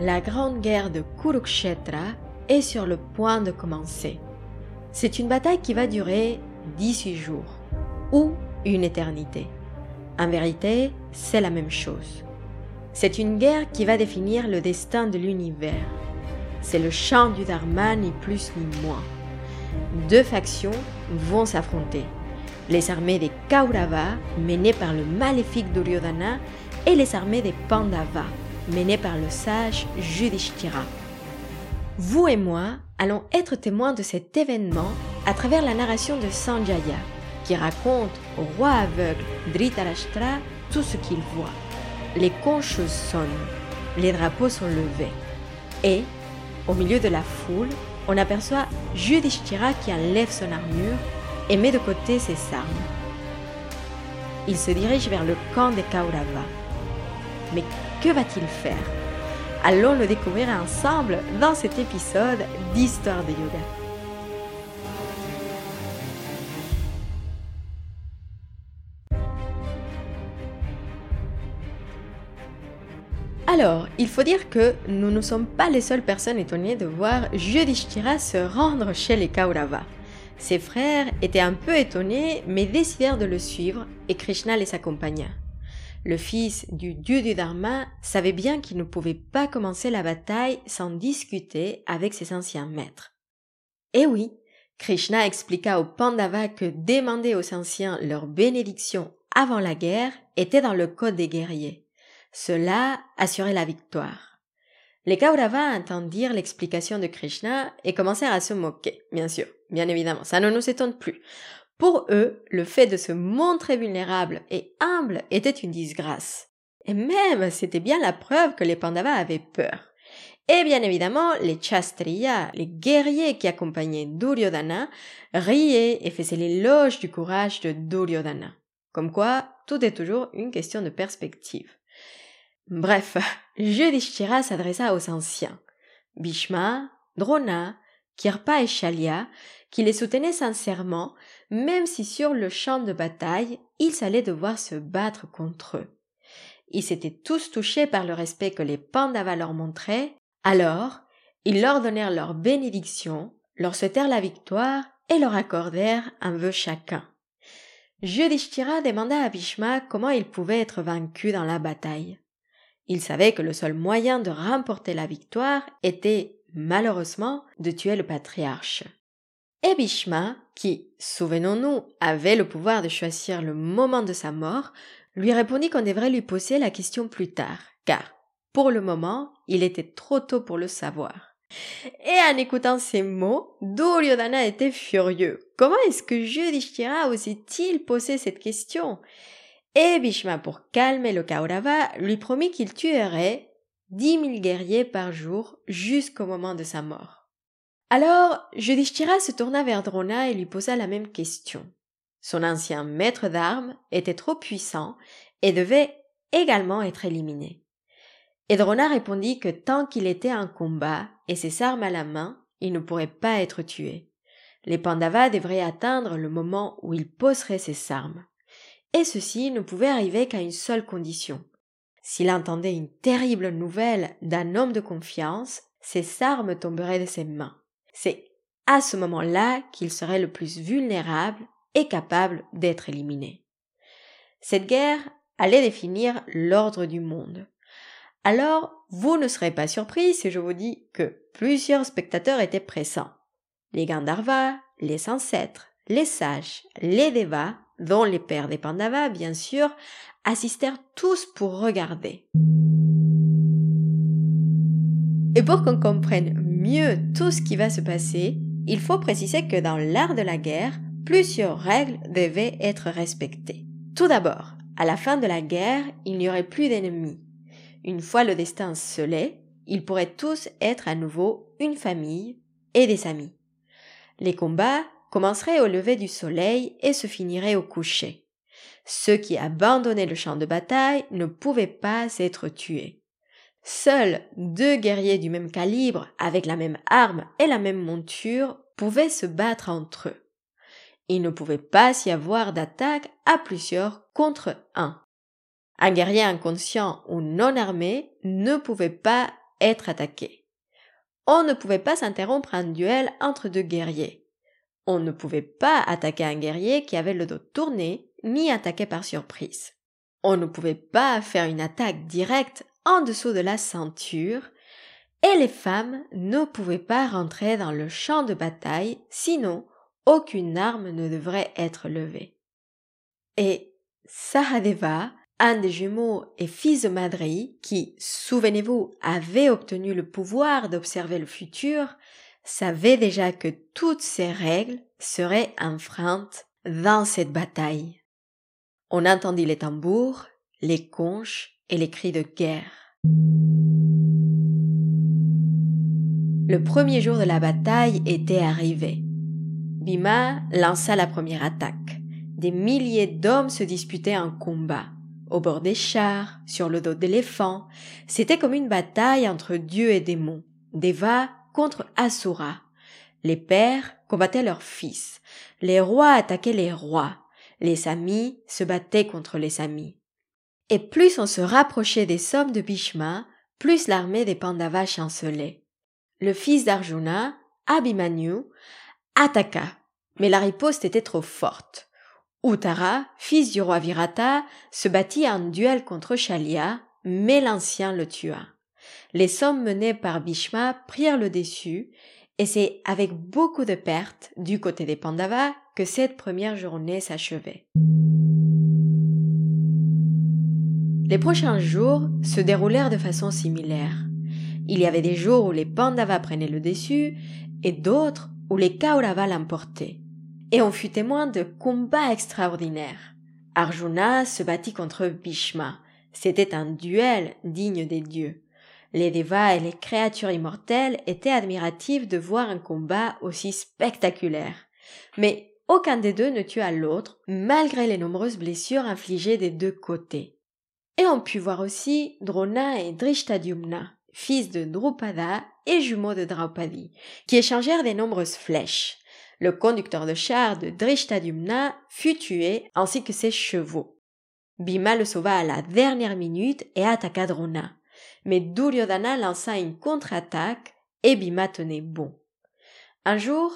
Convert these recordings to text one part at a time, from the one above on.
la grande guerre de Kurukshetra est sur le point de commencer. C'est une bataille qui va durer 18 jours ou une éternité. En vérité, c'est la même chose. C'est une guerre qui va définir le destin de l'univers. C'est le champ du Dharma ni plus ni moins. Deux factions vont s'affronter. Les armées des Kaurava, menées par le maléfique Duryodhana, et les armées des Pandavas, menées par le sage Yudhishthira. Vous et moi allons être témoins de cet événement à travers la narration de Sanjaya, qui raconte au roi aveugle Dhritarashtra tout ce qu'il voit. Les conches sonnent, les drapeaux sont levés, et, au milieu de la foule, on aperçoit Yudhishthira qui enlève son armure et met de côté ses armes. Il se dirige vers le camp des Kaurava. Mais que va-t-il faire? Allons le découvrir ensemble dans cet épisode d'Histoire de Yoga. Alors, il faut dire que nous ne sommes pas les seules personnes étonnées de voir Yudhishthira se rendre chez les Kaurava. Ses frères étaient un peu étonnés, mais décidèrent de le suivre et Krishna les accompagna. Le fils du dieu du Dharma savait bien qu'il ne pouvait pas commencer la bataille sans discuter avec ses anciens maîtres. Et oui, Krishna expliqua aux Pandavas que demander aux anciens leur bénédiction avant la guerre était dans le code des guerriers. Cela assurait la victoire. Les Kauravas entendirent l'explication de Krishna et commencèrent à se moquer, bien sûr, bien évidemment, ça ne nous étonne plus. Pour eux, le fait de se montrer vulnérable et humble était une disgrâce. Et même, c'était bien la preuve que les Pandavas avaient peur. Et bien évidemment, les Chastriyas, les guerriers qui accompagnaient Duryodhana, riaient et faisaient l'éloge du courage de Duryodhana. Comme quoi, tout est toujours une question de perspective. Bref, Yudhishthira s'adressa aux anciens, Bhishma, Drona, Kirpa et Shalya, qui les soutenaient sincèrement, même si sur le champ de bataille, ils allaient devoir se battre contre eux. Ils s'étaient tous touchés par le respect que les Pandavas leur montraient, alors ils leur donnèrent leur bénédiction, leur souhaitèrent la victoire et leur accordèrent un vœu chacun. Yudhishthira demanda à Bhishma comment il pouvait être vaincu dans la bataille. Il savait que le seul moyen de remporter la victoire était, malheureusement, de tuer le patriarche. Et Bhishma, qui, souvenons-nous, avait le pouvoir de choisir le moment de sa mort, lui répondit qu'on devrait lui poser la question plus tard, car, pour le moment, il était trop tôt pour le savoir. Et en écoutant ces mots, Duryodhana était furieux. Comment est-ce que Yudhishthira osait-il poser cette question? Et Bhishma, pour calmer le Kaurava, lui promit qu'il tuerait dix mille guerriers par jour jusqu'au moment de sa mort. Alors, Yudhishthira se tourna vers Drona et lui posa la même question. Son ancien maître d'armes était trop puissant et devait également être éliminé. Et Drona répondit que tant qu'il était en combat et ses armes à la main, il ne pourrait pas être tué. Les Pandavas devraient atteindre le moment où il poserait ses armes et ceci ne pouvait arriver qu'à une seule condition. S'il entendait une terrible nouvelle d'un homme de confiance, ses armes tomberaient de ses mains. C'est à ce moment-là qu'il serait le plus vulnérable et capable d'être éliminé. Cette guerre allait définir l'ordre du monde. Alors, vous ne serez pas surpris si je vous dis que plusieurs spectateurs étaient présents. Les Gandharvas, les ancêtres, les sages, les Devas dont les pères des Pandavas, bien sûr, assistèrent tous pour regarder. Et pour qu'on comprenne mieux tout ce qui va se passer, il faut préciser que dans l'art de la guerre, plusieurs règles devaient être respectées. Tout d'abord, à la fin de la guerre, il n'y aurait plus d'ennemis. Une fois le destin scellé, ils pourraient tous être à nouveau une famille et des amis. Les combats commencerait au lever du soleil et se finirait au coucher. Ceux qui abandonnaient le champ de bataille ne pouvaient pas être tués. Seuls deux guerriers du même calibre, avec la même arme et la même monture, pouvaient se battre entre eux. Il ne pouvait pas y avoir d'attaque à plusieurs contre un. Un guerrier inconscient ou non armé ne pouvait pas être attaqué. On ne pouvait pas s'interrompre un duel entre deux guerriers. On ne pouvait pas attaquer un guerrier qui avait le dos tourné, ni attaquer par surprise. On ne pouvait pas faire une attaque directe en dessous de la ceinture, et les femmes ne pouvaient pas rentrer dans le champ de bataille, sinon aucune arme ne devrait être levée. Et Sahadeva, un des jumeaux et fils de Madri, qui, souvenez-vous, avait obtenu le pouvoir d'observer le futur, savait déjà que toutes ces règles seraient enfreintes dans cette bataille. On entendit les tambours, les conches et les cris de guerre. Le premier jour de la bataille était arrivé. Bima lança la première attaque. Des milliers d'hommes se disputaient un combat. Au bord des chars, sur le dos d'éléphants, c'était comme une bataille entre dieux et démons. Deva contre Asura. Les pères combattaient leurs fils. Les rois attaquaient les rois. Les amis se battaient contre les amis. Et plus on se rapprochait des sommes de Bhishma, plus l'armée des Pandavas chancelait le fils d'Arjuna, Abhimanyu, attaqua, mais la riposte était trop forte. Uttara, fils du roi Virata, se battit en duel contre Shalya, mais l'ancien le tua. Les sommes menées par Bhishma prirent le dessus, et c'est avec beaucoup de pertes du côté des Pandavas que cette première journée s'achevait. Les prochains jours se déroulèrent de façon similaire. Il y avait des jours où les Pandavas prenaient le dessus et d'autres où les Kauravas l'emportaient. Et on fut témoin de combats extraordinaires. Arjuna se battit contre Bhishma. C'était un duel digne des dieux. Les Devas et les créatures immortelles étaient admiratifs de voir un combat aussi spectaculaire. Mais aucun des deux ne tua l'autre, malgré les nombreuses blessures infligées des deux côtés. Et on put voir aussi Drona et Drishtadyumna fils de Drupada et jumeau de Draupadi, qui échangèrent des nombreuses flèches. Le conducteur de char de Drishtadyumna fut tué ainsi que ses chevaux. Bhima le sauva à la dernière minute et attaqua Drona. Mais Duryodhana lança une contre-attaque et Bhima tenait bon. Un jour,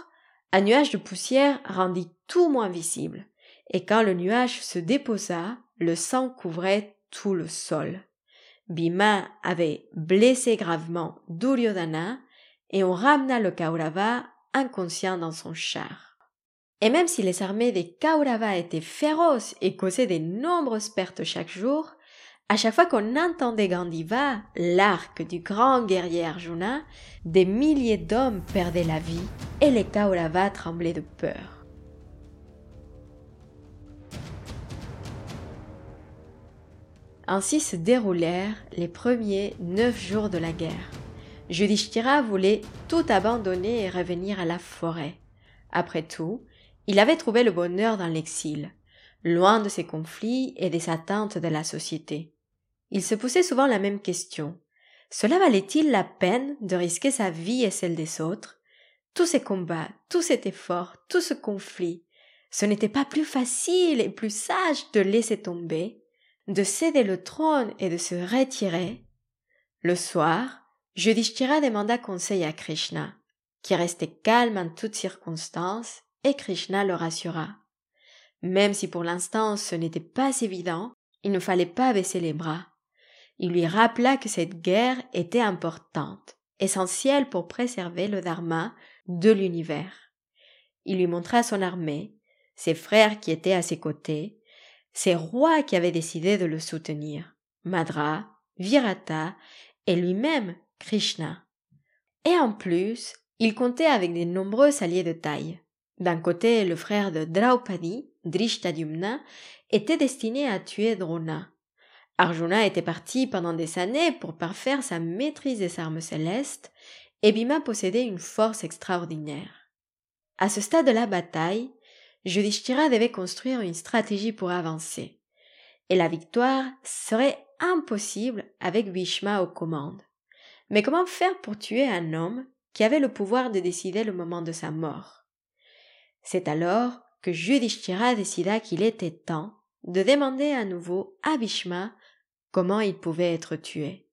un nuage de poussière rendit tout moins visible, et quand le nuage se déposa, le sang couvrait tout le sol. Bhima avait blessé gravement Duryodhana et on ramena le Kaurava inconscient dans son char. Et même si les armées des Kaurava étaient féroces et causaient de nombreuses pertes chaque jour, à chaque fois qu'on entendait Gandiva, l'arc du grand guerrier Arjuna, des milliers d'hommes perdaient la vie et les Kaurava tremblaient de peur. Ainsi se déroulèrent les premiers neuf jours de la guerre. Yudhishthira voulait tout abandonner et revenir à la forêt. Après tout, il avait trouvé le bonheur dans l'exil, loin de ses conflits et des attentes de la société. Il se posait souvent la même question. Cela valait-il la peine de risquer sa vie et celle des autres? Tous ces combats, tout cet effort, tout ce conflit, ce n'était pas plus facile et plus sage de laisser tomber? De céder le trône et de se retirer, le soir, Yudhishthira demanda conseil à Krishna, qui restait calme en toutes circonstances, et Krishna le rassura. Même si pour l'instant ce n'était pas évident, il ne fallait pas baisser les bras. Il lui rappela que cette guerre était importante, essentielle pour préserver le dharma de l'univers. Il lui montra son armée, ses frères qui étaient à ses côtés, c'est rois qui avaient décidé de le soutenir, Madra, Virata et lui-même Krishna. Et en plus, il comptait avec de nombreux alliés de taille. D'un côté, le frère de Draupadi, Drishtadyumna, était destiné à tuer Drona. Arjuna était parti pendant des années pour parfaire sa maîtrise des armes célestes, et Bhima possédait une force extraordinaire. À ce stade de la bataille, Yudhishthira devait construire une stratégie pour avancer. Et la victoire serait impossible avec Bhishma aux commandes. Mais comment faire pour tuer un homme qui avait le pouvoir de décider le moment de sa mort? C'est alors que Yudhishthira décida qu'il était temps de demander à nouveau à Bhishma comment il pouvait être tué.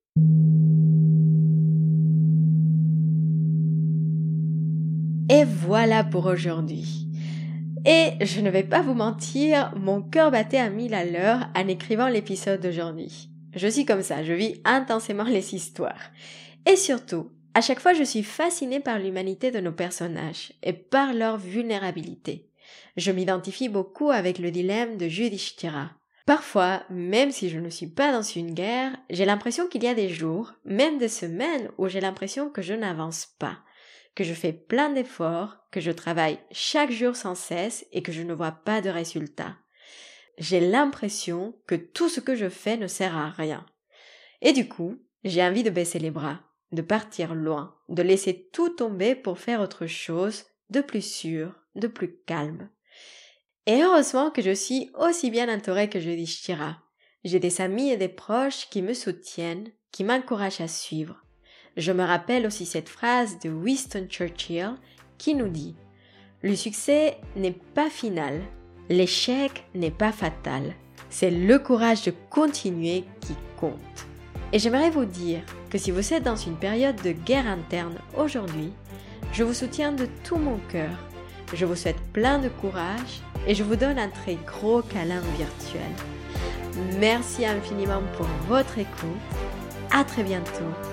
Et voilà pour aujourd'hui. Et je ne vais pas vous mentir, mon cœur battait à mille à l'heure en écrivant l'épisode d'aujourd'hui. Je suis comme ça, je vis intensément les histoires. Et surtout, à chaque fois je suis fascinée par l'humanité de nos personnages et par leur vulnérabilité. Je m'identifie beaucoup avec le dilemme de Yudhishthira. Parfois, même si je ne suis pas dans une guerre, j'ai l'impression qu'il y a des jours, même des semaines, où j'ai l'impression que je n'avance pas, que je fais plein d'efforts, que je travaille chaque jour sans cesse et que je ne vois pas de résultats. J'ai l'impression que tout ce que je fais ne sert à rien. Et du coup, j'ai envie de baisser les bras, de partir loin, de laisser tout tomber pour faire autre chose, de plus sûr, de plus calme. Et heureusement que je suis aussi bien entourée que je dis J'ai des amis et des proches qui me soutiennent, qui m'encouragent à suivre. Je me rappelle aussi cette phrase de Winston Churchill qui nous dit Le succès n'est pas final, l'échec n'est pas fatal, c'est le courage de continuer qui compte. Et j'aimerais vous dire que si vous êtes dans une période de guerre interne aujourd'hui, je vous soutiens de tout mon cœur. Je vous souhaite plein de courage et je vous donne un très gros câlin virtuel. Merci infiniment pour votre écoute. À très bientôt